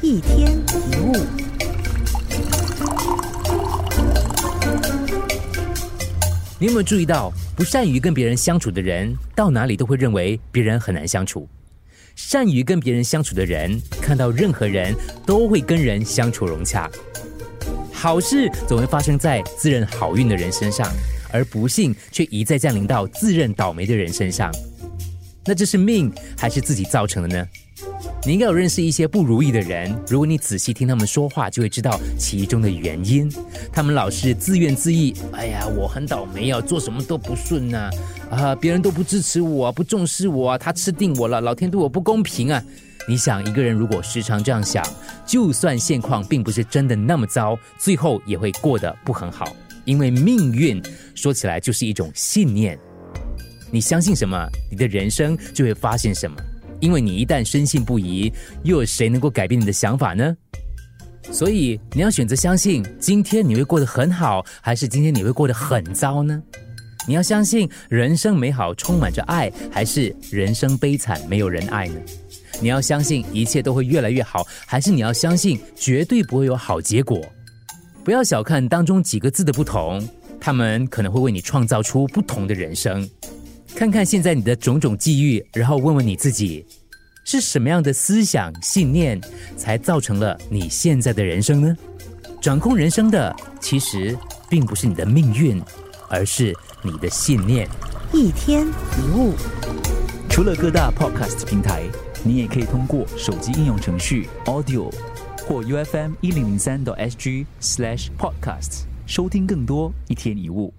一天一物。你有没有注意到，不善于跟别人相处的人，到哪里都会认为别人很难相处；善于跟别人相处的人，看到任何人都会跟人相处融洽。好事总会发生在自认好运的人身上，而不幸却一再降临到自认倒霉的人身上。那这是命还是自己造成的呢？你应该有认识一些不如意的人，如果你仔细听他们说话，就会知道其中的原因。他们老是自怨自艾，哎呀，我很倒霉啊，做什么都不顺呐，啊，别人都不支持我，不重视我，他吃定我了，老天对我不公平啊！你想，一个人如果时常这样想，就算现况并不是真的那么糟，最后也会过得不很好，因为命运说起来就是一种信念。你相信什么，你的人生就会发现什么。因为你一旦深信不疑，又有谁能够改变你的想法呢？所以你要选择相信，今天你会过得很好，还是今天你会过得很糟呢？你要相信人生美好，充满着爱，还是人生悲惨，没有人爱呢？你要相信一切都会越来越好，还是你要相信绝对不会有好结果？不要小看当中几个字的不同，他们可能会为你创造出不同的人生。看看现在你的种种际遇，然后问问你自己，是什么样的思想信念才造成了你现在的人生呢？掌控人生的其实并不是你的命运，而是你的信念。一天一物，除了各大 podcast 平台，你也可以通过手机应用程序 Audio 或 UFM 一零零三 SG slash podcast 收听更多一天一物。